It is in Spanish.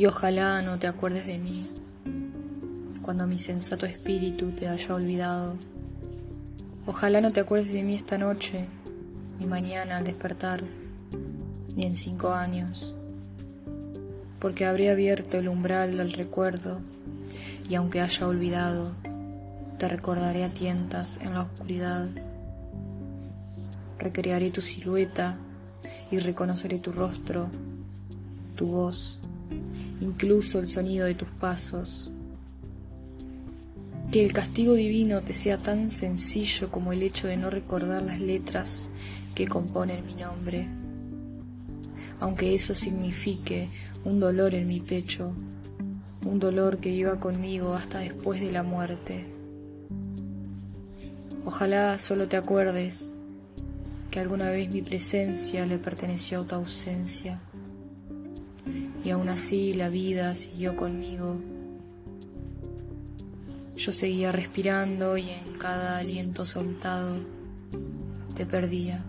Y ojalá no te acuerdes de mí cuando mi sensato espíritu te haya olvidado. Ojalá no te acuerdes de mí esta noche, ni mañana al despertar, ni en cinco años, porque habré abierto el umbral del recuerdo y aunque haya olvidado, te recordaré a tientas en la oscuridad. Recrearé tu silueta y reconoceré tu rostro, tu voz, incluso el sonido de tus pasos. Que el castigo divino te sea tan sencillo como el hecho de no recordar las letras que componen mi nombre, aunque eso signifique un dolor en mi pecho, un dolor que iba conmigo hasta después de la muerte. Ojalá solo te acuerdes que alguna vez mi presencia le perteneció a tu ausencia y aún así la vida siguió conmigo. Yo seguía respirando y en cada aliento soltado te perdía.